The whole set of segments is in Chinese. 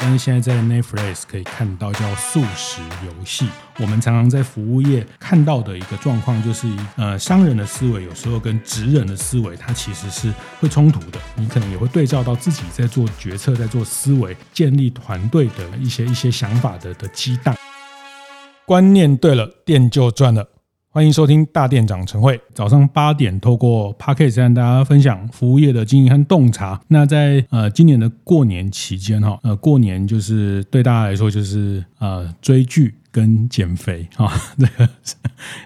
但是现在在 Netflix 可以看到叫速食游戏。我们常常在服务业看到的一个状况，就是呃，商人的思维有时候跟职人的思维，它其实是会冲突的。你可能也会对照到自己在做决策、在做思维、建立团队的一些一些想法的的激荡。观念对了，店就赚了。欢迎收听大店长晨会，早上八点透过 Podcast 跟大家分享服务业的经营和洞察。那在呃今年的过年期间哈，呃过年就是对大家来说就是呃追剧跟减肥哈，这个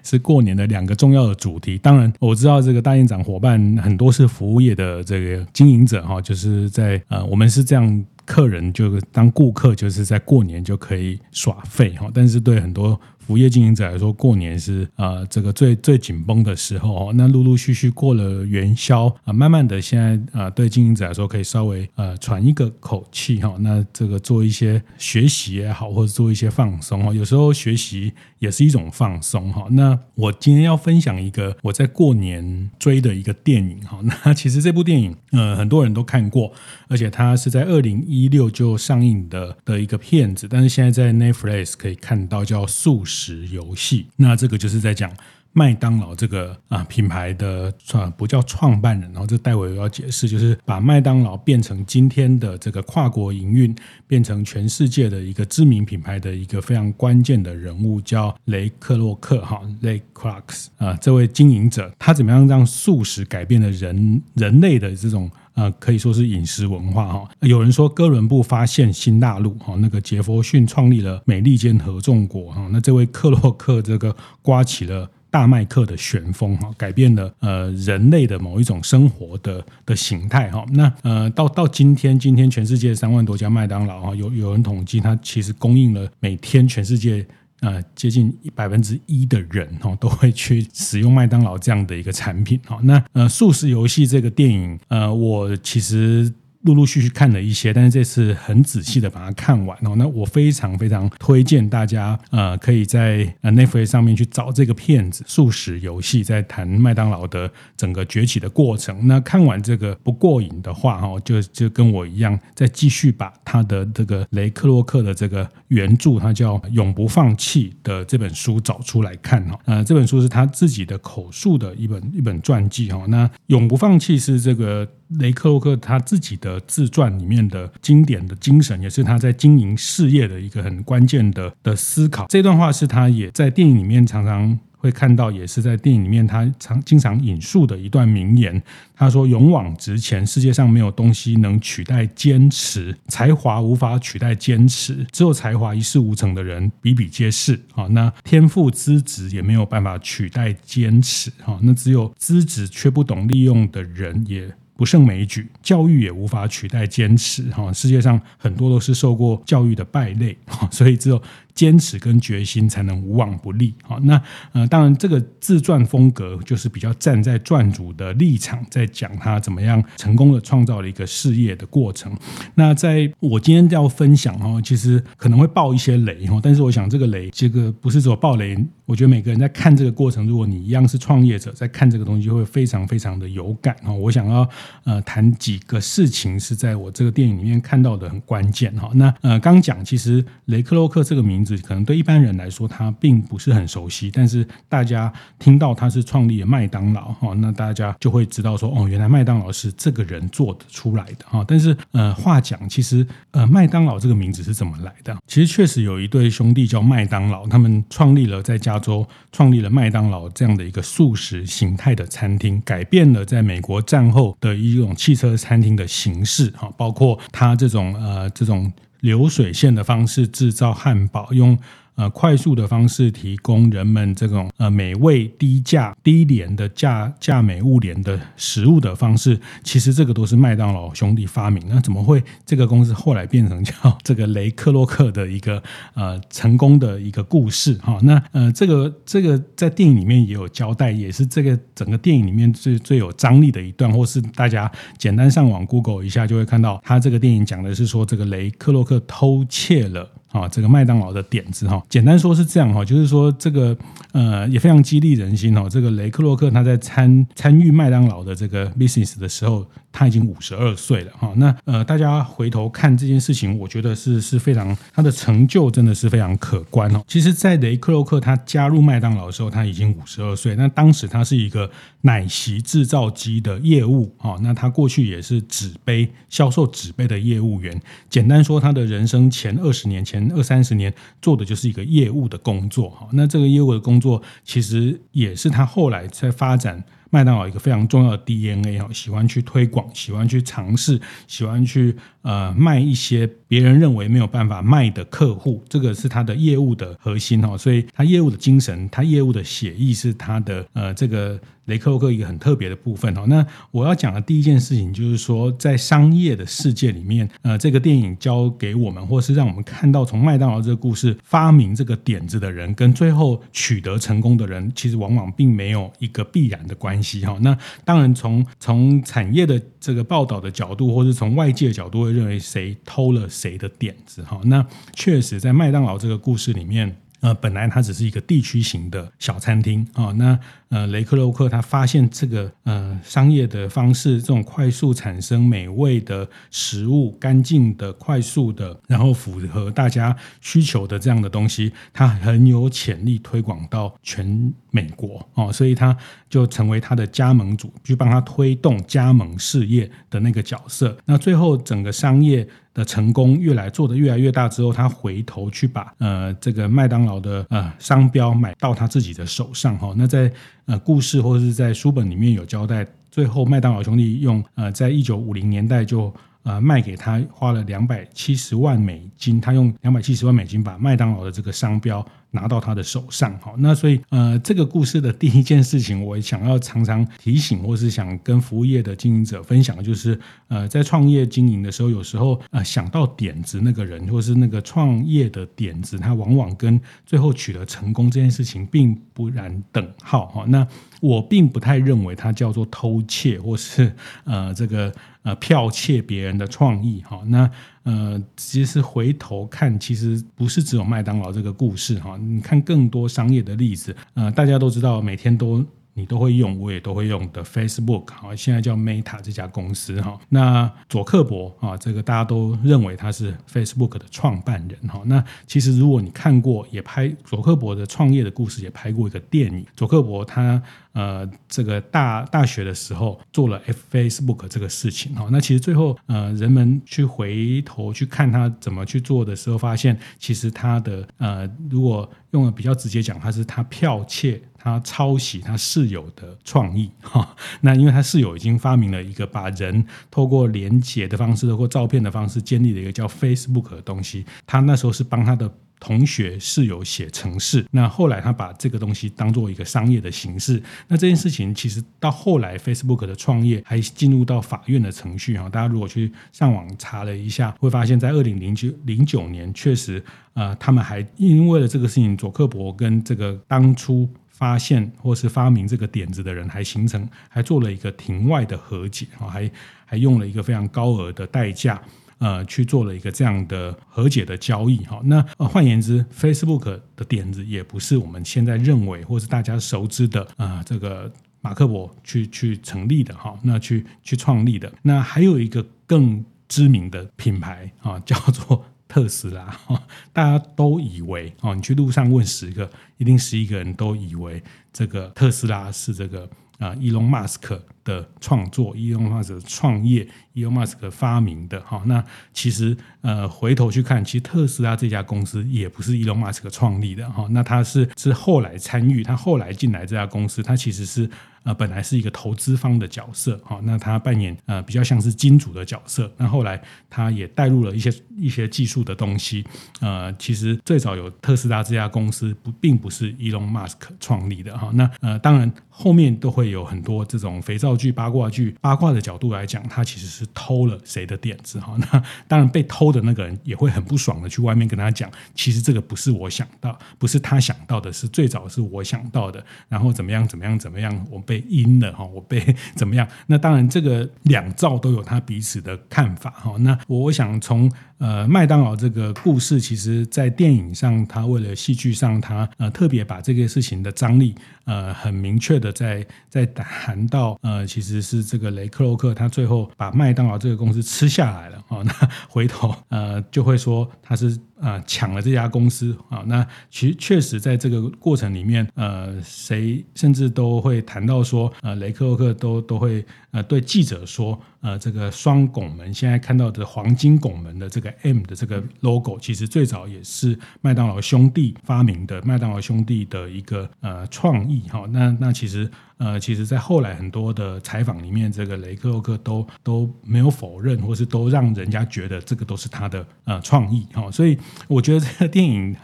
是过年的两个重要的主题。当然我知道这个大店长伙伴很多是服务业的这个经营者哈，就是在呃我们是这样，客人就是当顾客就是在过年就可以耍废哈，但是对很多。服务业经营者来说，过年是呃这个最最紧绷的时候哦。那陆陆续续过了元宵啊，慢慢的现在啊，对经营者来说可以稍微呃喘一个口气哈。那这个做一些学习也好，或者做一些放松哈。有时候学习也是一种放松哈。那我今天要分享一个我在过年追的一个电影哈。那其实这部电影呃很多人都看过，而且它是在二零一六就上映的的一个片子，但是现在在 Netflix 可以看到叫《速食》食游戏，那这个就是在讲麦当劳这个啊品牌的创不叫创办人，然后这待会要解释，就是把麦当劳变成今天的这个跨国营运，变成全世界的一个知名品牌的一个非常关键的人物，叫雷克洛克哈雷克洛克啊，这位经营者，他怎么样让素食改变了人人类的这种。呃，可以说是饮食文化哈。有人说哥伦布发现新大陆哈，那个杰佛逊创立了美利坚合众国哈。那这位克洛克这个刮起了大麦克的旋风哈，改变了呃人类的某一种生活的的形态哈。那呃到到今天，今天全世界三万多家麦当劳哈，有有人统计，它其实供应了每天全世界。呃，接近百分之一的人哈都会去使用麦当劳这样的一个产品哈。那呃，素食游戏这个电影，呃，我其实。陆陆续续看了一些，但是这次很仔细的把它看完哦。那我非常非常推荐大家，呃，可以在呃 Netflix 上面去找这个片子《速食游戏》，在谈麦当劳的整个崛起的过程。那看完这个不过瘾的话，哈，就就跟我一样，再继续把他的这个雷克洛克的这个原著，他叫《永不放弃》的这本书找出来看哈。呃，这本书是他自己的口述的一本一本传记哈。那《永不放弃》是这个。雷克洛克他自己的自传里面的经典的精神，也是他在经营事业的一个很关键的的思考。这段话是他也在电影里面常常会看到，也是在电影里面他常经常引述的一段名言。他说：“勇往直前，世界上没有东西能取代坚持，才华无法取代坚持，只有才华一事无成的人比比皆是。啊，那天赋资质也没有办法取代坚持。哈，那只有资质却不懂利用的人也。”不胜枚举，教育也无法取代坚持。哈，世界上很多都是受过教育的败类，所以只有。坚持跟决心才能无往不利。好，那呃，当然这个自传风格就是比较站在传主的立场，在讲他怎么样成功的创造了一个事业的过程。那在我今天要分享哦，其实可能会爆一些雷哈，但是我想这个雷，这个不是说爆雷。我觉得每个人在看这个过程，如果你一样是创业者，在看这个东西会非常非常的有感哈。我想要呃谈几个事情是在我这个电影里面看到的很关键哈。那呃刚讲其实雷克洛克这个名。可能对一般人来说，他并不是很熟悉，但是大家听到他是创立了麦当劳哈，那大家就会知道说，哦，原来麦当劳是这个人做的出来的哈。但是呃，话讲，其实呃，麦当劳这个名字是怎么来的？其实确实有一对兄弟叫麦当劳，他们创立了在加州创立了麦当劳这样的一个素食形态的餐厅，改变了在美国战后的一种汽车餐厅的形式哈，包括他这种呃这种。流水线的方式制造汉堡，用呃快速的方式提供人们这种呃美味低价低廉的价价美物廉的食物的方式，其实这个都是麦当劳兄弟发明。那怎么会这个公司后来变成叫这个雷克洛克的一个呃成功的一个故事哈？那呃这个这个在电影里面也有交代，也是这个整个电影里面最最有张力的一段，或是大家简单上网 Google 一下就会看到，他这个电影讲的是说这个雷克洛克偷窃了。啊，这个麦当劳的点子哈，简单说是这样哈，就是说这个呃也非常激励人心哦。这个雷克洛克他在参参与麦当劳的这个 business 的时候，他已经五十二岁了哈。那呃大家回头看这件事情，我觉得是是非常他的成就真的是非常可观哦。其实，在雷克洛克他加入麦当劳的时候，他已经五十二岁。那当时他是一个奶昔制造机的业务啊，那他过去也是纸杯销售纸杯的业务员。简单说，他的人生前二十年前。二三十年做的就是一个业务的工作哈，那这个业务的工作其实也是他后来在发展麦当劳一个非常重要的 DNA 哈，喜欢去推广，喜欢去尝试，喜欢去呃卖一些别人认为没有办法卖的客户，这个是他的业务的核心哈，所以他业务的精神，他业务的写意是他的呃这个。雷克洛克一个很特别的部分哦，那我要讲的第一件事情就是说，在商业的世界里面，呃，这个电影教给我们，或是让我们看到从麦当劳这个故事发明这个点子的人，跟最后取得成功的人，其实往往并没有一个必然的关系哈。那当然从，从从产业的这个报道的角度，或是从外界的角度，会认为谁偷了谁的点子哈。那确实在麦当劳这个故事里面。呃，本来它只是一个地区型的小餐厅啊、那呃，雷克洛克他发现这个呃商业的方式，这种快速产生美味的食物、干净的、快速的，然后符合大家需求的这样的东西，它很有潜力推广到全美国哦，所以它就成为他的加盟主，去帮他推动加盟事业的那个角色。那最后整个商业。的成功越来做得越来越大之后，他回头去把呃这个麦当劳的呃商标买到他自己的手上哈。那在呃故事或者是在书本里面有交代，最后麦当劳兄弟用呃在一九五零年代就。呃，卖给他花了两百七十万美金，他用两百七十万美金把麦当劳的这个商标拿到他的手上。好，那所以呃，这个故事的第一件事情，我想要常常提醒，或是想跟服务业的经营者分享就是，呃，在创业经营的时候，有时候呃想到点子那个人，或是那个创业的点子，他往往跟最后取得成功这件事情并不然等号。哈，那我并不太认为它叫做偷窃，或是呃这个。呃，剽窃别人的创意，哈，那呃，其实回头看，其实不是只有麦当劳这个故事，哈，你看更多商业的例子，呃，大家都知道，每天都。你都会用，我也都会用的 Facebook 哈，现在叫 Meta 这家公司哈。那佐克伯啊，这个大家都认为他是 Facebook 的创办人哈。那其实如果你看过，也拍佐克伯的创业的故事，也拍过一个电影。佐克伯他呃，这个大大学的时候做了 Facebook 这个事情哈。那其实最后呃，人们去回头去看他怎么去做的时候，发现其实他的呃，如果用的比较直接讲，他是他剽窃。他抄袭他室友的创意 哈，那因为他室友已经发明了一个把人透过连接的方式，透过照片的方式建立了一个叫 Facebook 的东西。他那时候是帮他的同学室友写程式，那后来他把这个东西当做一个商业的形式。那这件事情其实到后来 Facebook 的创业还进入到法院的程序哈。大家如果去上网查了一下，会发现在二零零九零九年确实呃，他们还因为了这个事情，佐克伯跟这个当初。发现或是发明这个点子的人，还形成还做了一个庭外的和解啊，还还用了一个非常高额的代价，呃，去做了一个这样的和解的交易哈。那换言之，Facebook 的点子也不是我们现在认为或是大家熟知的啊，这个马克伯去去成立的哈，那去去创立的。那还有一个更知名的品牌啊，叫做。特斯拉，大家都以为哦，你去路上问十个，一定十一个人都以为这个特斯拉是这个啊，伊隆马斯克的创作，伊隆马斯克创业，伊隆马斯克发明的哈。那其实呃，回头去看，其实特斯拉这家公司也不是伊隆马斯克创立的哈。那他是是后来参与，他后来进来这家公司，他其实是。呃，本来是一个投资方的角色，哈，那他扮演呃比较像是金主的角色。那后来他也带入了一些一些技术的东西。呃，其实最早有特斯拉这家公司不并不是伊隆马斯克创立的，哈。那呃，当然后面都会有很多这种肥皂剧、八卦剧、八卦的角度来讲，他其实是偷了谁的点子哈。那当然被偷的那个人也会很不爽的去外面跟他讲，其实这个不是我想到，不是他想到的，是最早是我想到的。然后怎么样怎么样怎么样，我被阴了哈，我被怎么样？那当然这个两造都有他彼此的看法哈。那我想从。呃，麦当劳这个故事，其实在电影上，他为了戏剧上，他呃特别把这个事情的张力，呃很明确的在在谈到，呃其实是这个雷克洛克他最后把麦当劳这个公司吃下来了啊、哦，那回头呃就会说他是。啊，抢了这家公司啊！那其实确实在这个过程里面，呃，谁甚至都会谈到说，呃，雷克洛克都都会呃对记者说，呃，这个双拱门现在看到的黄金拱门的这个 M 的这个 logo，其实最早也是麦当劳兄弟发明的，麦当劳兄弟的一个呃创意哈。那那其实。呃，其实，在后来很多的采访里面，这个雷克洛克都都没有否认，或是都让人家觉得这个都是他的呃创意哈。所以，我觉得这个电影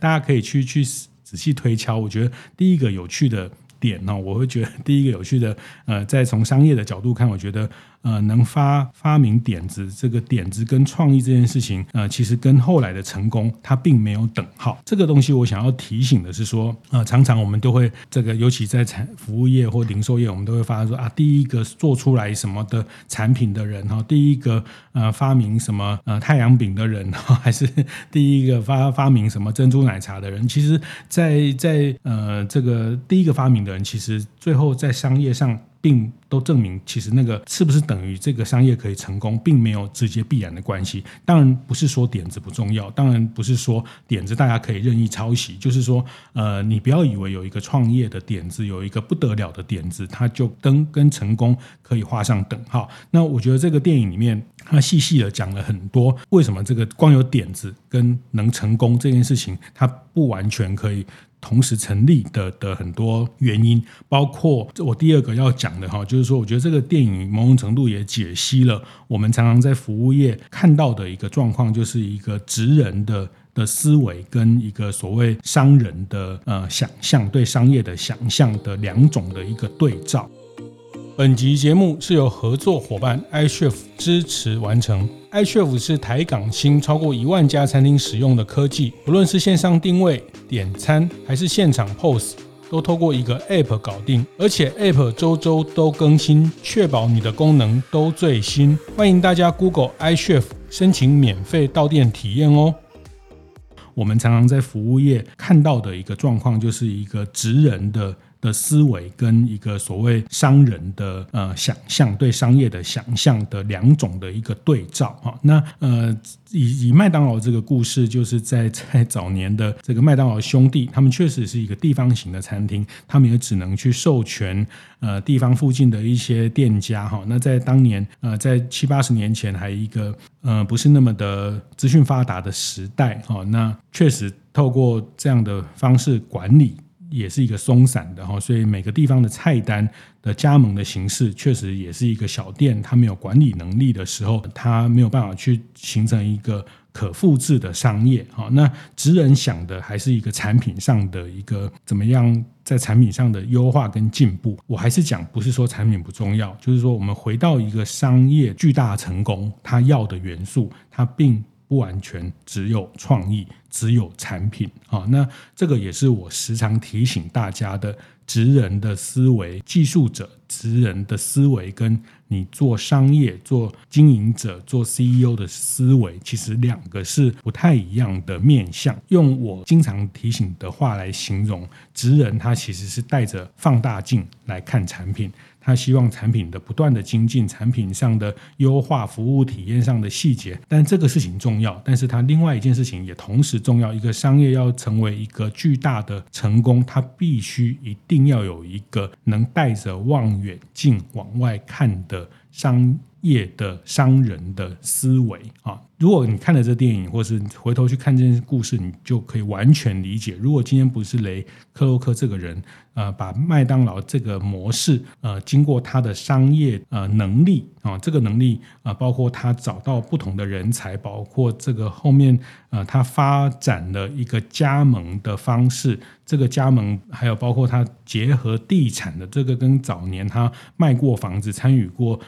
大家可以去去仔细推敲。我觉得第一个有趣的点呢，我会觉得第一个有趣的，呃，在从商业的角度看，我觉得。呃，能发发明点子，这个点子跟创意这件事情，呃，其实跟后来的成功，它并没有等号。这个东西，我想要提醒的是说，呃，常常我们都会这个，尤其在产服务业或零售业，我们都会发现说啊，第一个做出来什么的产品的人哈，第一个呃发明什么呃太阳饼的人，还是第一个发发明什么珍珠奶茶的人，其实，在在呃这个第一个发明的人，其实最后在商业上。并都证明，其实那个是不是等于这个商业可以成功，并没有直接必然的关系。当然不是说点子不重要，当然不是说点子大家可以任意抄袭。就是说，呃，你不要以为有一个创业的点子，有一个不得了的点子，它就跟跟成功可以画上等号。那我觉得这个电影里面，它细细的讲了很多，为什么这个光有点子跟能成功这件事情，它不完全可以。同时成立的的很多原因，包括这我第二个要讲的哈，就是说，我觉得这个电影某种程度也解析了我们常常在服务业看到的一个状况，就是一个职人的的思维跟一个所谓商人的呃想象，对商业的想象的两种的一个对照。本集节目是由合作伙伴 iChef 支持完成。iChef 是台港新超过一万家餐厅使用的科技，不论是线上定位、点餐，还是现场 POS，都透过一个 App 搞定，而且 App 周周都更新，确保你的功能都最新。欢迎大家 Google iChef 申请免费到店体验哦。我们常常在服务业看到的一个状况，就是一个职人的。的思维跟一个所谓商人的呃想象，对商业的想象的两种的一个对照哈。那呃以以麦当劳这个故事，就是在在早年的这个麦当劳兄弟，他们确实是一个地方型的餐厅，他们也只能去授权呃地方附近的一些店家哈。那在当年呃在七八十年前，还一个呃不是那么的资讯发达的时代哈。那确实透过这样的方式管理。也是一个松散的哈，所以每个地方的菜单的加盟的形式，确实也是一个小店，它没有管理能力的时候，它没有办法去形成一个可复制的商业哈。那职人想的还是一个产品上的一个怎么样在产品上的优化跟进步。我还是讲，不是说产品不重要，就是说我们回到一个商业巨大成功，它要的元素，它并。不完全只有创意，只有产品啊。那这个也是我时常提醒大家的：职人的思维，技术者职人的思维，跟你做商业、做经营者、做 CEO 的思维，其实两个是不太一样的面向。用我经常提醒的话来形容，职人他其实是带着放大镜来看产品。他希望产品的不断的精进，产品上的优化，服务体验上的细节，但这个事情重要。但是他另外一件事情也同时重要。一个商业要成为一个巨大的成功，它必须一定要有一个能带着望远镜往外看的商业的商人的思维啊。如果你看了这电影，或是回头去看这件故事，你就可以完全理解。如果今天不是雷克洛克这个人，呃，把麦当劳这个模式，呃，经过他的商业呃能力啊，这个能力啊，包括他找到不同的人才，包括这个后面呃，他发展了一个加盟的方式，这个加盟还有包括他结合地产的这个，跟早年他卖过房子，参与过。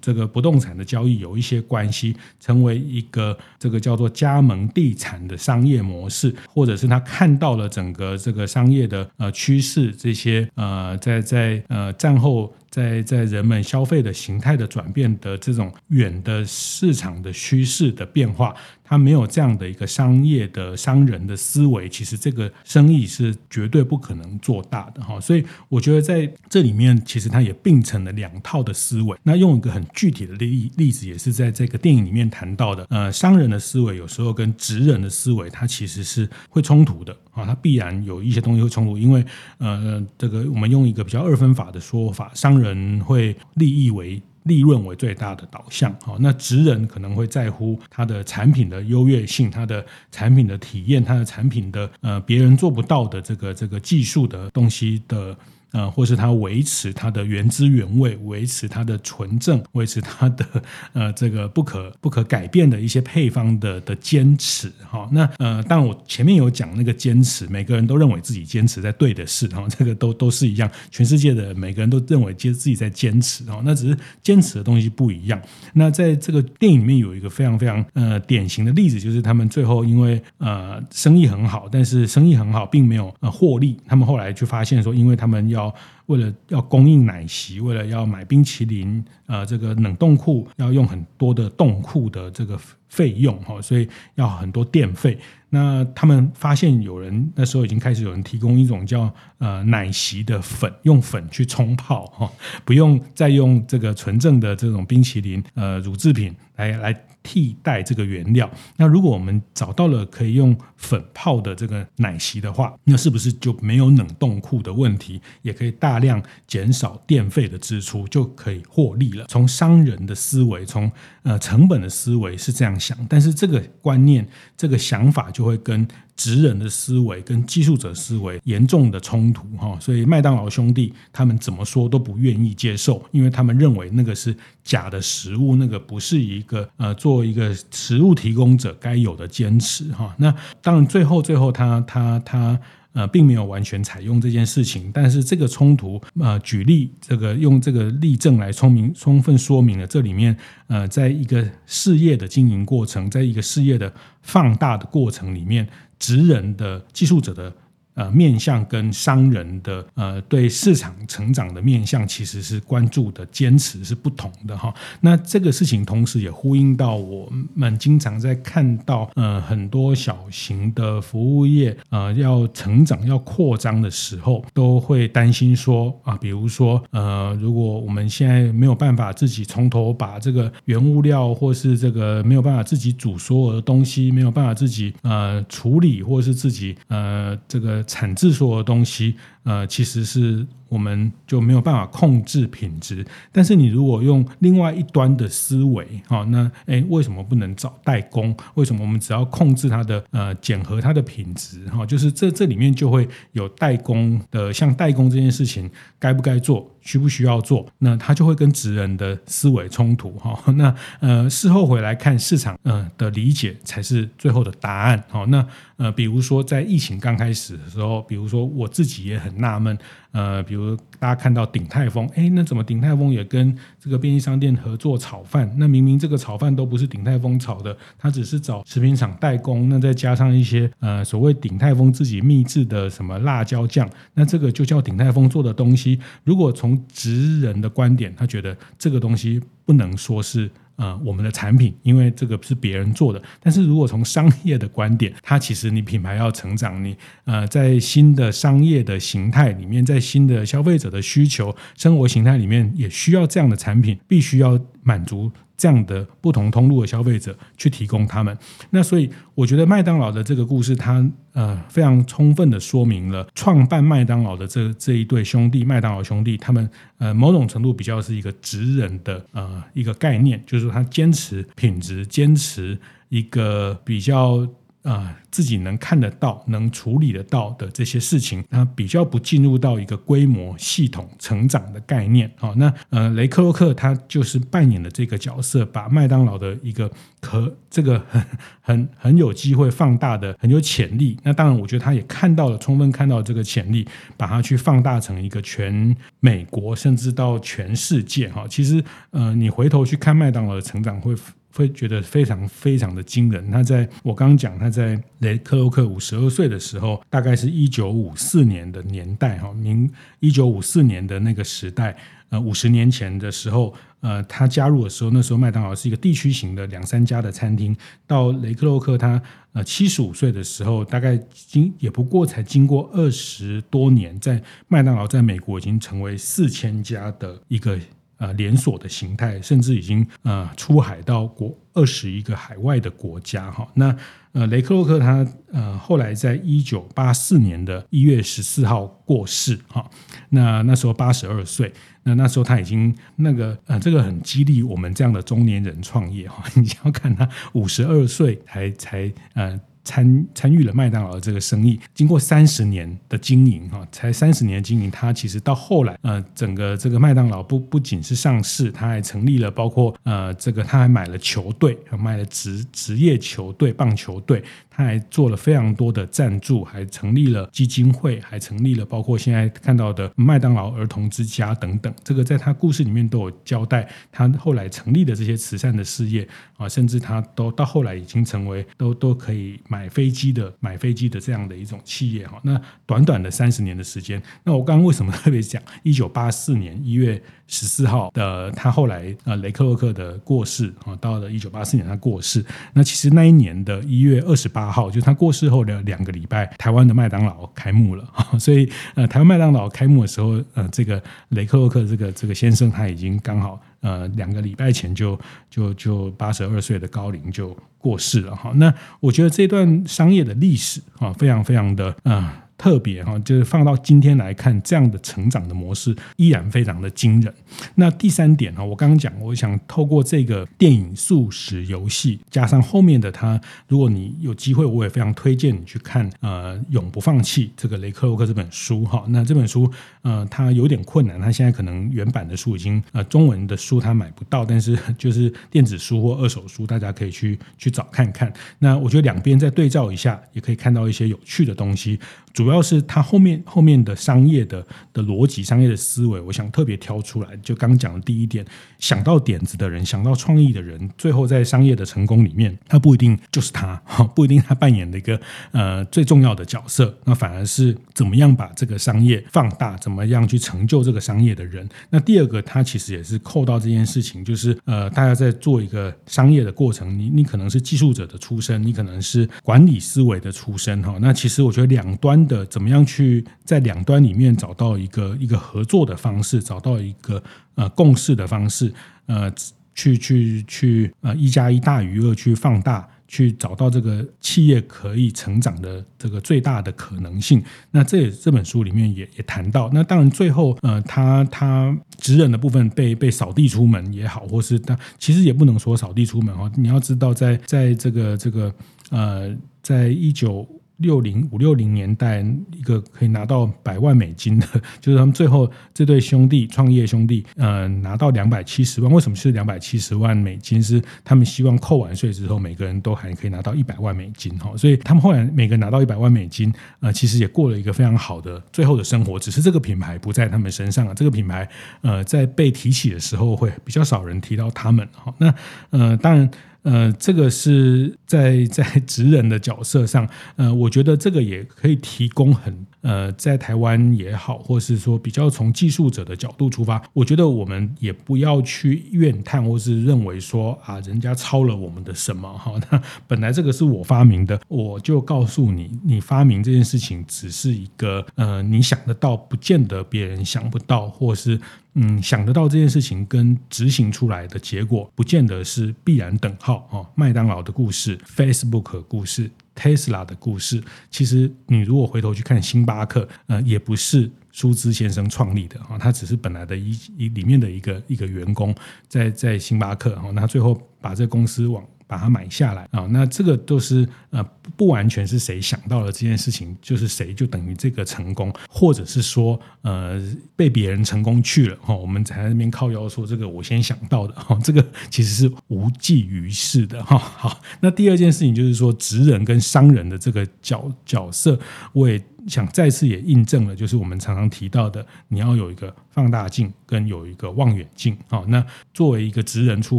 这个不动产的交易有一些关系，成为一个这个叫做加盟地产的商业模式，或者是他看到了整个这个商业的呃趋势，这些呃在在呃战后在在人们消费的形态的转变的这种远的市场的趋势的变化。他没有这样的一个商业的商人的思维，其实这个生意是绝对不可能做大的哈。所以我觉得在这里面，其实他也并成了两套的思维。那用一个很具体的例例子，也是在这个电影里面谈到的。呃，商人的思维有时候跟职人的思维，它其实是会冲突的啊。它必然有一些东西会冲突，因为呃，这个我们用一个比较二分法的说法，商人会利益为。利润为最大的导向，好，那职人可能会在乎他的产品的优越性，他的产品的体验，他的产品的呃别人做不到的这个这个技术的东西的。呃，或是他维持他的原汁原味，维持他的纯正，维持他的呃这个不可不可改变的一些配方的的坚持哈、哦。那呃，当然我前面有讲那个坚持，每个人都认为自己坚持在对的事哈、哦，这个都都是一样，全世界的每个人都认为坚自己在坚持哈、哦。那只是坚持的东西不一样。那在这个电影里面有一个非常非常呃典型的例子，就是他们最后因为呃生意很好，但是生意很好并没有呃获利，他们后来就发现说，因为他们要要为了要供应奶昔，为了要买冰淇淋，呃，这个冷冻库要用很多的冻库的这个费用哈，所以要很多电费。那他们发现有人那时候已经开始有人提供一种叫呃奶昔的粉，用粉去冲泡哈，不用再用这个纯正的这种冰淇淋呃乳制品来来。替代这个原料，那如果我们找到了可以用粉泡的这个奶昔的话，那是不是就没有冷冻库的问题，也可以大量减少电费的支出，就可以获利了？从商人的思维，从呃成本的思维是这样想，但是这个观念、这个想法就会跟。职人的思维跟技术者思维严重的冲突哈，所以麦当劳兄弟他们怎么说都不愿意接受，因为他们认为那个是假的食物，那个不是一个呃做一个食物提供者该有的坚持哈。那当然最后最后他他他呃并没有完全采用这件事情，但是这个冲突呃举例这个用这个例证来充明充分说明了这里面呃在一个事业的经营过程，在一个事业的放大的过程里面。职人的技术者的。呃，面向跟商人的呃，对市场成长的面向，其实是关注的坚持是不同的哈。那这个事情同时也呼应到我们经常在看到呃很多小型的服务业呃要成长要扩张的时候，都会担心说啊，比如说呃，如果我们现在没有办法自己从头把这个原物料或是这个没有办法自己煮所有的东西，没有办法自己呃处理或是自己呃这个。产制所有的东西，呃，其实是。我们就没有办法控制品质，但是你如果用另外一端的思维，哈，那诶，为什么不能找代工？为什么我们只要控制它的呃检核它的品质？哈，就是这这里面就会有代工的，像代工这件事情该不该做，需不需要做？那他就会跟职人的思维冲突，哈。那呃事后回来看市场呃的理解才是最后的答案，好，那呃比如说在疫情刚开始的时候，比如说我自己也很纳闷。呃，比如大家看到鼎泰丰，哎，那怎么鼎泰丰也跟这个便利商店合作炒饭？那明明这个炒饭都不是鼎泰丰炒的，他只是找食品厂代工，那再加上一些呃所谓鼎泰丰自己秘制的什么辣椒酱，那这个就叫鼎泰丰做的东西。如果从职人的观点，他觉得这个东西不能说是。呃，我们的产品，因为这个是别人做的，但是如果从商业的观点，它其实你品牌要成长，你呃在新的商业的形态里面，在新的消费者的需求、生活形态里面，也需要这样的产品，必须要满足这样的不同通路的消费者去提供他们。那所以我觉得麦当劳的这个故事，它呃非常充分的说明了创办麦当劳的这这一对兄弟，麦当劳兄弟，他们呃某种程度比较是一个职人的呃一个概念，就是说他坚持品质，坚持一个比较。啊、自己能看得到、能处理得到的这些事情，那比较不进入到一个规模、系统、成长的概念。好，那呃，雷克洛克他就是扮演的这个角色，把麦当劳的一个可这个 很很很有机会放大的、很有潜力。那当然，我觉得他也看到了，充分看到这个潜力，把它去放大成一个全美国，甚至到全世界。哈，其实呃，你回头去看麦当劳的成长会。会觉得非常非常的惊人。他在我刚刚讲，他在雷克洛克五十二岁的时候，大概是一九五四年的年代哈，明一九五四年的那个时代，呃，五十年前的时候，呃，他加入的时候，那时候麦当劳是一个地区型的两三家的餐厅。到雷克洛克他呃七十五岁的时候，大概经也不过才经过二十多年，在麦当劳在美国已经成为四千家的一个。呃，连锁的形态，甚至已经呃出海到国二十一个海外的国家哈。那呃，雷克洛克他呃后来在一九八四年的一月十四号过世哈。那那时候八十二岁，那那时候他已经那个呃，这个很激励我们这样的中年人创业哈。你要看他五十二岁才才呃。参参与了麦当劳的这个生意，经过三十年的经营，哈，才三十年经营，他其实到后来，呃，整个这个麦当劳不不仅是上市，他还成立了，包括呃，这个他还买了球队，买了职职业球队棒球队。他还做了非常多的赞助，还成立了基金会，还成立了包括现在看到的麦当劳儿童之家等等。这个在他故事里面都有交代，他后来成立的这些慈善的事业啊，甚至他都到后来已经成为都都可以买飞机的买飞机的这样的一种企业哈。那短短的三十年的时间，那我刚刚为什么特别讲一九八四年一月十四号的他后来呃雷克洛克的过世啊，到了一九八四年他过世，那其实那一年的一月二十八。号就是他过世后的两个礼拜，台湾的麦当劳开幕了，所以呃，台湾麦当劳开幕的时候，呃，这个雷克洛克这个这个先生他已经刚好呃两个礼拜前就就就八十二岁的高龄就过世了哈。那我觉得这段商业的历史啊，非常非常的呃。特别哈，就是放到今天来看，这样的成长的模式依然非常的惊人。那第三点哈，我刚刚讲，我想透过这个电影《速食游戏》，加上后面的他，如果你有机会，我也非常推荐你去看呃《永不放弃》这个雷克洛克这本书哈。那这本书呃，它有点困难，它现在可能原版的书已经呃中文的书它买不到，但是就是电子书或二手书，大家可以去去找看看。那我觉得两边再对照一下，也可以看到一些有趣的东西。主主要是他后面后面的商业的的逻辑、商业的思维，我想特别挑出来。就刚讲的第一点，想到点子的人，想到创意的人，最后在商业的成功里面，他不一定 就是他，不一定他扮演的一个呃最重要的角色。那反而是怎么样把这个商业放大，怎么样去成就这个商业的人。那第二个，他其实也是扣到这件事情，就是呃，大家在做一个商业的过程，你你可能是技术者的出身，你可能是管理思维的出身哈。那其实我觉得两端。的怎么样去在两端里面找到一个一个合作的方式，找到一个呃共识的方式，呃，去去去呃一加一大于二去放大，去找到这个企业可以成长的这个最大的可能性。那这也这本书里面也也谈到。那当然最后呃他他职人的部分被被扫地出门也好，或是他其实也不能说扫地出门哦。你要知道在在这个这个呃在一九。六零五六零年代，一个可以拿到百万美金的，就是他们最后这对兄弟创业兄弟，呃，拿到两百七十万。为什么是两百七十万美金？是他们希望扣完税之后，每个人都还可以拿到一百万美金哈。所以他们后来每个人拿到一百万美金，呃，其实也过了一个非常好的最后的生活。只是这个品牌不在他们身上了。这个品牌，呃，在被提起的时候，会比较少人提到他们哈。那呃，当然。呃，这个是在在职人的角色上，呃，我觉得这个也可以提供很呃，在台湾也好，或是说比较从技术者的角度出发，我觉得我们也不要去怨叹，或是认为说啊，人家抄了我们的什么哈？那本来这个是我发明的，我就告诉你，你发明这件事情只是一个呃，你想得到，不见得别人想不到，或是。嗯，想得到这件事情跟执行出来的结果，不见得是必然等号哦。麦当劳的故事、Facebook 故事、Tesla 的故事，其实你如果回头去看星巴克，呃，也不是舒兹先生创立的啊，他只是本来的一一里面的一个一个员工，在在星巴克哈，那最后把这公司往。把它买下来啊，那这个都是呃不完全是谁想到了这件事情，就是谁就等于这个成功，或者是说呃被别人成功去了哈，我们才在那边靠腰说这个我先想到的哈，这个其实是无济于事的哈。好，那第二件事情就是说职人跟商人的这个角角色，我也。想再次也印证了，就是我们常常提到的，你要有一个放大镜跟有一个望远镜啊。那作为一个职人出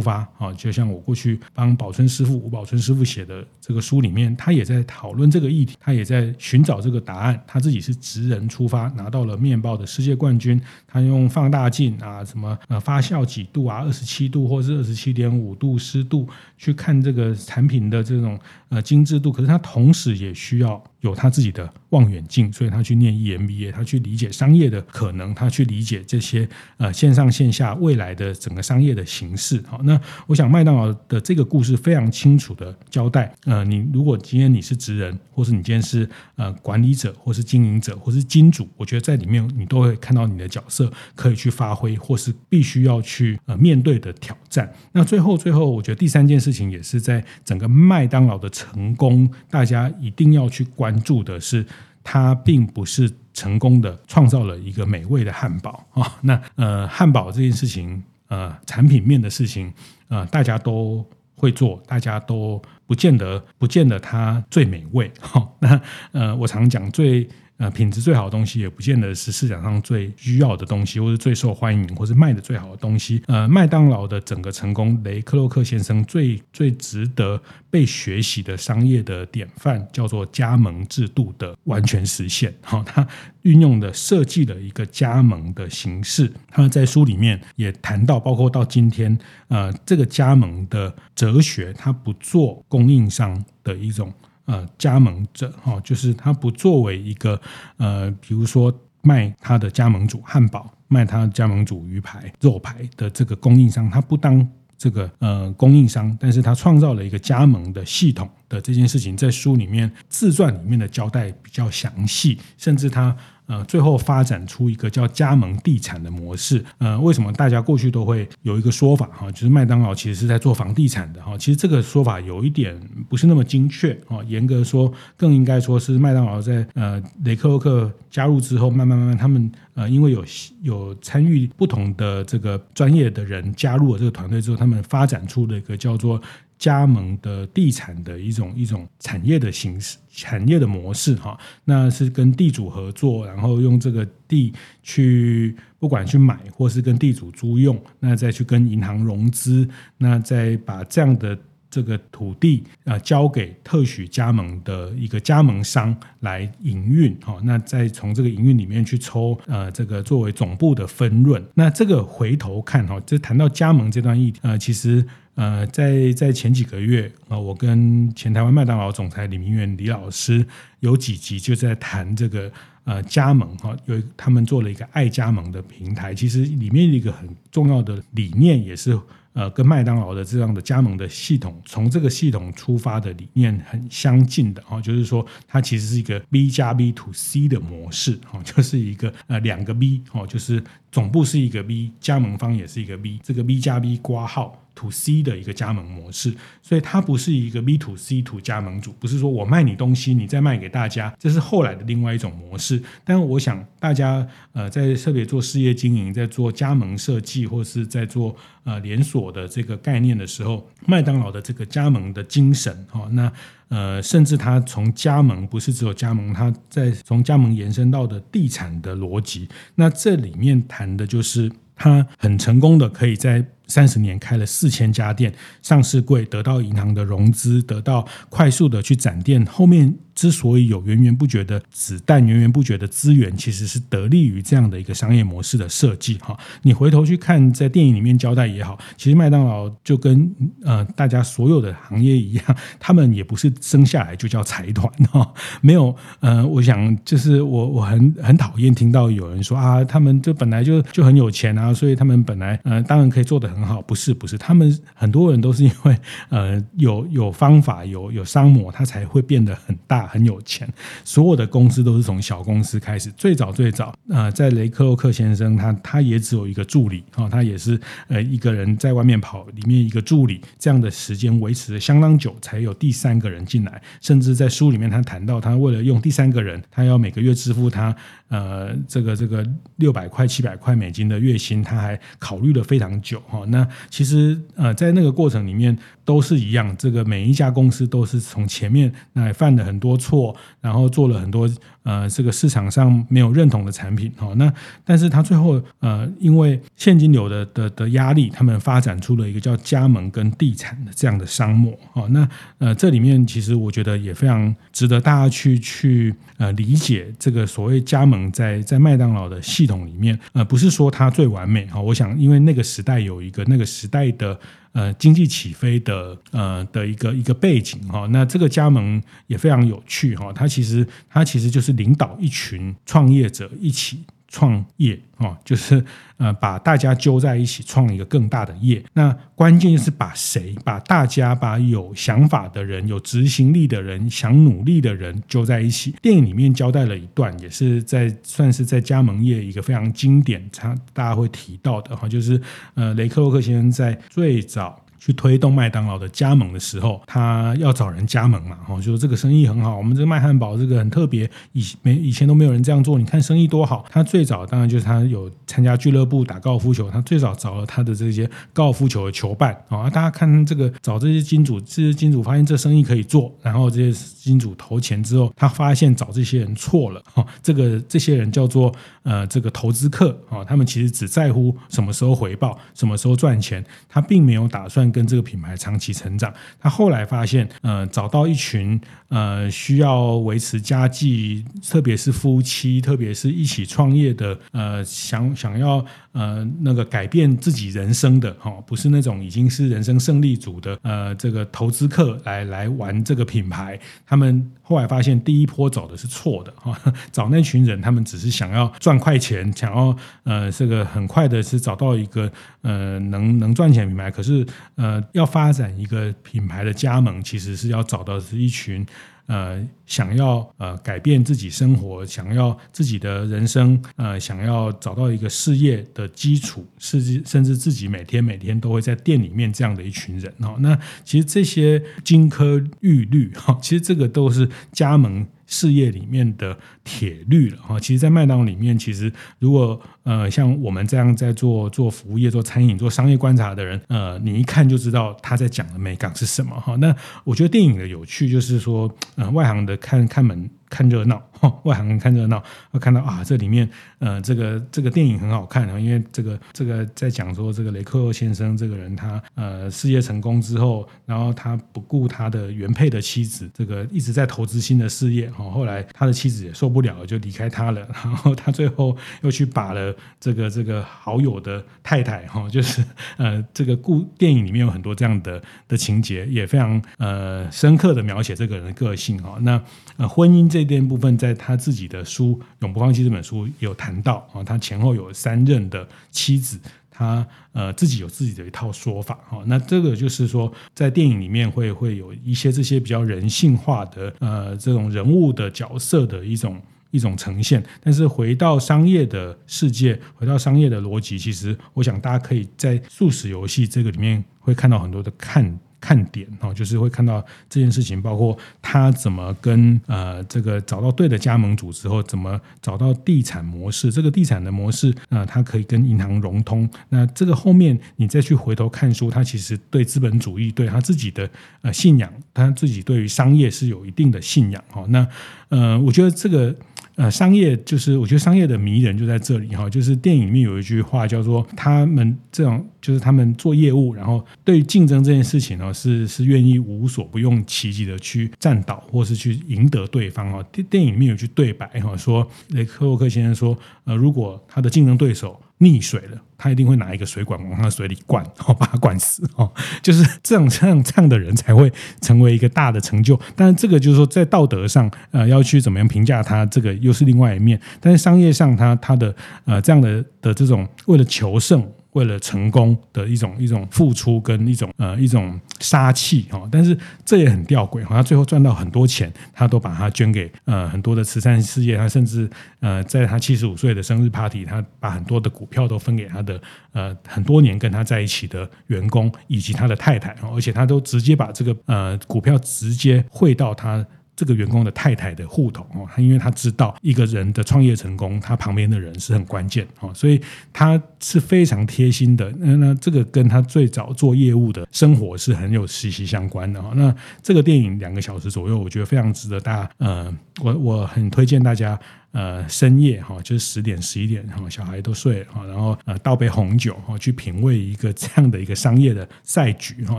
发啊，就像我过去帮宝春师傅吴宝春师傅写的这个书里面，他也在讨论这个议题，他也在寻找这个答案。他自己是职人出发，拿到了面包的世界冠军，他用放大镜啊，什么呃发酵几度啊，二十七度或是二十七点五度湿度去看这个产品的这种呃精致度，可是他同时也需要。有他自己的望远镜，所以他去念 EMBA，他去理解商业的可能，他去理解这些呃线上线下未来的整个商业的形式。好，那我想麦当劳的这个故事非常清楚的交代。呃，你如果今天你是职人，或是你今天是呃管理者，或是经营者，或是金主，我觉得在里面你都会看到你的角色可以去发挥，或是必须要去呃面对的挑战。那最后最后，我觉得第三件事情也是在整个麦当劳的成功，大家一定要去关。注的是，它并不是成功的创造了一个美味的汉堡啊。那呃，汉堡这件事情，呃，产品面的事情，呃，大家都会做，大家都不见得不见得它最美味。哈，那呃，我常讲最。呃，品质最好的东西也不见得是市场上最需要的东西，或是最受欢迎，或是卖的最好的东西。呃，麦当劳的整个成功，雷克洛克先生最最值得被学习的商业的典范，叫做加盟制度的完全实现。好，他运用的设计了一个加盟的形式。他在书里面也谈到，包括到今天，呃，这个加盟的哲学，他不做供应商的一种。呃，加盟者哈、哦，就是他不作为一个呃，比如说卖他的加盟主汉堡，卖他加盟主鱼排、肉排的这个供应商，他不当这个呃供应商，但是他创造了一个加盟的系统的这件事情，在书里面自传里面的交代比较详细，甚至他。呃，最后发展出一个叫加盟地产的模式。呃，为什么大家过去都会有一个说法哈，就是麦当劳其实是在做房地产的哈。其实这个说法有一点不是那么精确啊。严格说，更应该说是麦当劳在呃雷克洛克加入之后，慢慢慢慢他们呃因为有有参与不同的这个专业的人加入了这个团队之后，他们发展出了一个叫做。加盟的地产的一种一种产业的形式，产业的模式哈，那是跟地主合作，然后用这个地去不管去买或是跟地主租用，那再去跟银行融资，那再把这样的这个土地啊交给特许加盟的一个加盟商来营运哈，那再从这个营运里面去抽呃这个作为总部的分润，那这个回头看哈，这谈到加盟这段议题呃其实。呃，在在前几个月啊，我跟前台湾麦当劳总裁李明远李老师有几集就在谈这个呃加盟哈，有他们做了一个爱加盟的平台，其实里面一个很重要的理念也是呃跟麦当劳的这样的加盟的系统，从这个系统出发的理念很相近的哈，就是说它其实是一个 B 加 B to C 的模式哈，就是一个呃两个 B 哦，就是总部是一个 B，加盟方也是一个 B，这个 B 加 B 挂号。to C 的一个加盟模式，所以它不是一个 B to C to 加盟主，不是说我卖你东西，你再卖给大家，这是后来的另外一种模式。但我想大家呃，在特别做事业经营，在做加盟设计，或是在做呃连锁的这个概念的时候，麦当劳的这个加盟的精神哈，那呃，甚至他从加盟不是只有加盟，他在从加盟延伸到的地产的逻辑，那这里面谈的就是他很成功的可以在三十年开了四千家店，上市柜，得到银行的融资，得到快速的去展店，后面。之所以有源源不绝的子弹、源源不绝的资源，其实是得力于这样的一个商业模式的设计。哈，你回头去看，在电影里面交代也好，其实麦当劳就跟呃大家所有的行业一样，他们也不是生下来就叫财团哈，没有呃，我想就是我我很很讨厌听到有人说啊，他们就本来就就很有钱啊，所以他们本来呃当然可以做的很好，不是不是，他们很多人都是因为 呃有有方法有有商模，他才会变得很大。很有钱，所有的公司都是从小公司开始。最早最早，呃，在雷克洛克先生，他他也只有一个助理，哈，他也是呃一个人在外面跑，里面一个助理，这样的时间维持了相当久，才有第三个人进来。甚至在书里面，他谈到，他为了用第三个人，他要每个月支付他呃这个这个六百块、七百块美金的月薪，他还考虑了非常久，哈。那其实呃在那个过程里面都是一样，这个每一家公司都是从前面那犯了很多。错，然后做了很多呃，这个市场上没有认同的产品哈。那但是他最后呃，因为现金流的的的压力，他们发展出了一个叫加盟跟地产的这样的商模。哦，那呃，这里面其实我觉得也非常值得大家去去呃理解这个所谓加盟在在麦当劳的系统里面，呃，不是说它最完美哈。我想，因为那个时代有一个那个时代的。呃，经济起飞的呃的一个一个背景哈，那这个加盟也非常有趣哈，它其实它其实就是领导一群创业者一起。创业哦，就是呃，把大家揪在一起创一个更大的业。那关键就是把谁，把大家，把有想法的人、有执行力的人、想努力的人揪在一起。电影里面交代了一段，也是在算是在加盟业一个非常经典，他大家会提到的哈，就是呃，雷克洛克先生在最早。去推动麦当劳的加盟的时候，他要找人加盟嘛，哈，就是这个生意很好，我们这个卖汉堡这个很特别，以没以前都没有人这样做，你看生意多好。他最早当然就是他有参加俱乐部打高尔夫球，他最早找了他的这些高尔夫球的球伴啊，大家看这个找这些金主，这些金主发现这生意可以做，然后这些金主投钱之后，他发现找这些人错了，哈，这个这些人叫做呃这个投资客啊，他们其实只在乎什么时候回报，什么时候赚钱，他并没有打算。跟这个品牌长期成长，他后来发现，呃，找到一群呃需要维持家计，特别是夫妻，特别是一起创业的，呃，想想要呃那个改变自己人生的哈，不是那种已经是人生胜利组的呃这个投资客来来玩这个品牌，他们后来发现第一波走的是错的哈，找那群人，他们只是想要赚快钱，想要呃这个很快的是找到一个呃能能赚钱品牌，可是。呃，要发展一个品牌的加盟，其实是要找到是一群呃想要呃改变自己生活，想要自己的人生，呃想要找到一个事业的基础，甚至甚至自己每天每天都会在店里面这样的一群人哈。那其实这些金科玉律哈，其实这个都是加盟。事业里面的铁律了哈，其实，在麦当劳里面，其实如果呃像我们这样在做做服务业、做餐饮、做商业观察的人，呃，你一看就知道他在讲的美感是什么哈。那我觉得电影的有趣就是说，呃，外行的看看门。看热闹，外行人看热闹，会看到啊，这里面呃，这个这个电影很好看啊，因为这个这个在讲说这个雷克先生这个人，他呃事业成功之后，然后他不顾他的原配的妻子，这个一直在投资新的事业哈，后来他的妻子也受不了了，就离开他了，然后他最后又去把了这个这个好友的太太哈，就是呃这个故电影里面有很多这样的的情节，也非常呃深刻的描写这个人的个性哈，那呃婚姻这。这点部分在他自己的书《永不放弃》这本书有谈到啊，他前后有三任的妻子，他呃自己有自己的一套说法哈。那这个就是说，在电影里面会会有一些这些比较人性化的呃这种人物的角色的一种一种呈现。但是回到商业的世界，回到商业的逻辑，其实我想大家可以在速食游戏这个里面会看到很多的看。看点哦，就是会看到这件事情，包括他怎么跟呃这个找到对的加盟主之后，怎么找到地产模式。这个地产的模式啊，它可以跟银行融通。那这个后面你再去回头看书，他其实对资本主义，对他自己的呃信仰，他自己对于商业是有一定的信仰哈。那呃，我觉得这个。呃，商业就是我觉得商业的迷人就在这里哈，就是电影里面有一句话叫做他们这种就是他们做业务，然后对竞争这件事情呢是是愿意无所不用其极的去战倒或是去赢得对方哈。电电影里面有句对白哈，说雷克洛克先生说，呃，如果他的竞争对手。溺水了，他一定会拿一个水管往他的水里灌，哦，把他灌死哦，就是这样这样这样的人才会成为一个大的成就。但是这个就是说，在道德上，呃，要去怎么样评价他，这个又是另外一面。但是商业上他，他他的呃这样的的这种为了求胜。为了成功的一种一种付出跟一种呃一种杀气哈，但是这也很吊诡哈，他最后赚到很多钱，他都把它捐给呃很多的慈善事业，他甚至呃在他七十五岁的生日 party，他把很多的股票都分给他的呃很多年跟他在一起的员工以及他的太太，而且他都直接把这个呃股票直接汇到他。这个员工的太太的户头哦，他因为他知道一个人的创业成功，他旁边的人是很关键哦，所以他是非常贴心的。那那这个跟他最早做业务的生活是很有息息相关的哈。那这个电影两个小时左右，我觉得非常值得大家呃，我我很推荐大家呃深夜哈，就是十点十一点哈，小孩都睡了哈，然后呃倒杯红酒哈，去品味一个这样的一个商业的赛局哈。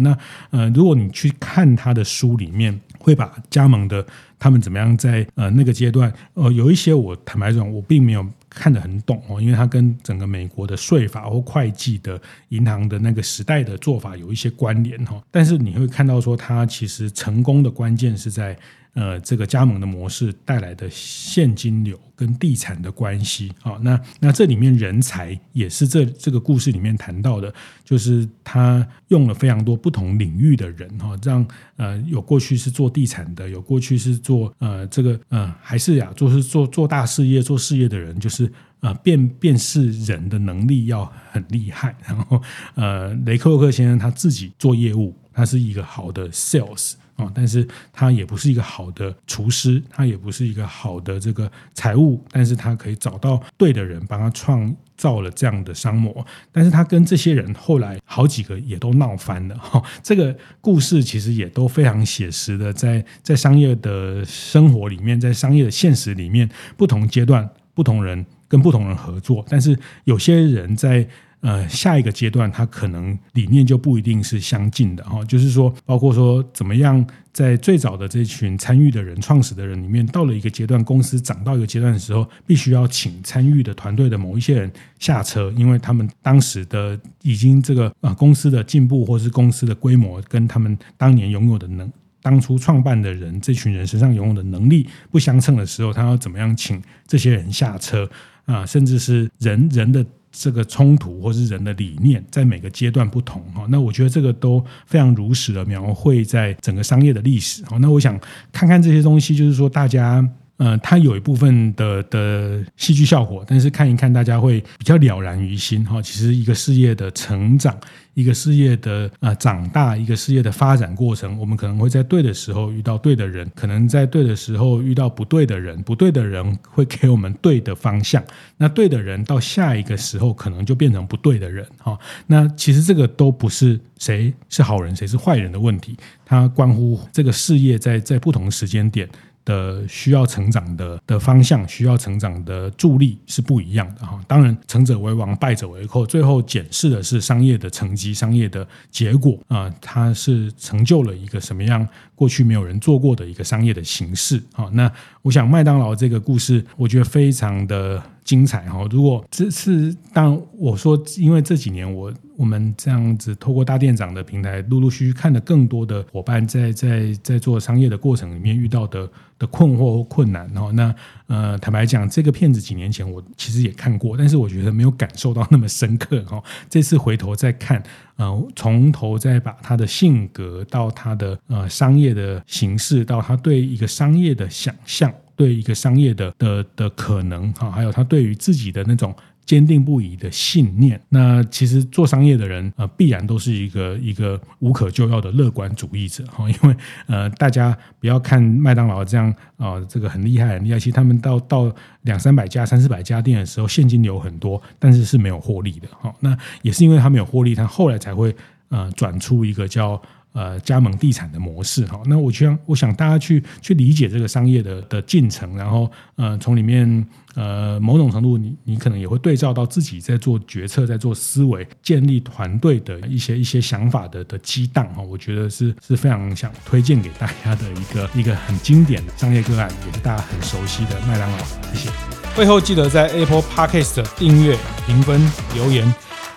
那呃，如果你去看他的书里面。会把加盟的他们怎么样在呃那个阶段呃有一些我坦白讲我并没有看得很懂哦，因为它跟整个美国的税法或会计的银行的那个时代的做法有一些关联哈，但是你会看到说它其实成功的关键是在。呃，这个加盟的模式带来的现金流跟地产的关系啊，那那这里面人才也是这这个故事里面谈到的，就是他用了非常多不同领域的人哈，让呃有过去是做地产的，有过去是做呃这个呃还是呀，就是做做大事业做事业的人，就是呃辨辨识人的能力要很厉害。然后呃，雷克洛克先生他自己做业务，他是一个好的 sales。啊，但是他也不是一个好的厨师，他也不是一个好的这个财务，但是他可以找到对的人帮他创造了这样的商模，但是他跟这些人后来好几个也都闹翻了哈。这个故事其实也都非常写实的，在在商业的生活里面，在商业的现实里面，不同阶段不同人跟不同人合作，但是有些人在。呃，下一个阶段，他可能理念就不一定是相近的哈。就是说，包括说怎么样，在最早的这群参与的人、创始的人里面，到了一个阶段，公司涨到一个阶段的时候，必须要请参与的团队的某一些人下车，因为他们当时的已经这个呃公司的进步，或是公司的规模，跟他们当年拥有的能，当初创办的人这群人身上拥有的能力不相称的时候，他要怎么样请这些人下车啊、甚至是人人的。这个冲突或是人的理念，在每个阶段不同哈，那我觉得这个都非常如实的描绘在整个商业的历史。那我想看看这些东西，就是说大家。呃，它有一部分的的戏剧效果，但是看一看，大家会比较了然于心哈。其实一个事业的成长，一个事业的呃长大，一个事业的发展过程，我们可能会在对的时候遇到对的人，可能在对的时候遇到不对的人，不对的人会给我们对的方向，那对的人到下一个时候可能就变成不对的人哈。那其实这个都不是谁是好人谁是坏人的问题，它关乎这个事业在在不同时间点。的需要成长的的方向，需要成长的助力是不一样的哈。当然，成者为王，败者为寇。最后检视的是商业的成绩、商业的结果啊，它是成就了一个什么样过去没有人做过的一个商业的形式啊。那我想麦当劳这个故事，我觉得非常的精彩哈。如果这次当我说，因为这几年我。我们这样子透过大店长的平台，陆陆续续看了更多的伙伴在在在做商业的过程里面遇到的的困惑或困难。然后那呃，坦白讲，这个片子几年前我其实也看过，但是我觉得没有感受到那么深刻哈。这次回头再看，呃，从头再把他的性格到他的呃商业的形式，到他对一个商业的想象，对一个商业的的的可能哈，还有他对于自己的那种。坚定不移的信念。那其实做商业的人，呃，必然都是一个一个无可救药的乐观主义者哈。因为呃，大家不要看麦当劳这样啊、呃，这个很厉害很厉害。其实他们到到两三百家、三四百家店的时候，现金流很多，但是是没有获利的哈。那也是因为他没有获利，他后来才会呃转出一个叫。呃加盟地产的模式哈。那我希望我想大家去去理解这个商业的的进程，然后呃从里面呃某种程度你你可能也会对照到自己在做决策、在做思维、建立团队的一些一些想法的的激荡哈。我觉得是是非常想推荐给大家的一个一个很经典的商业个案，也是大家很熟悉的麦当劳。谢谢。会后记得在 Apple Podcast 订阅、评分、留言。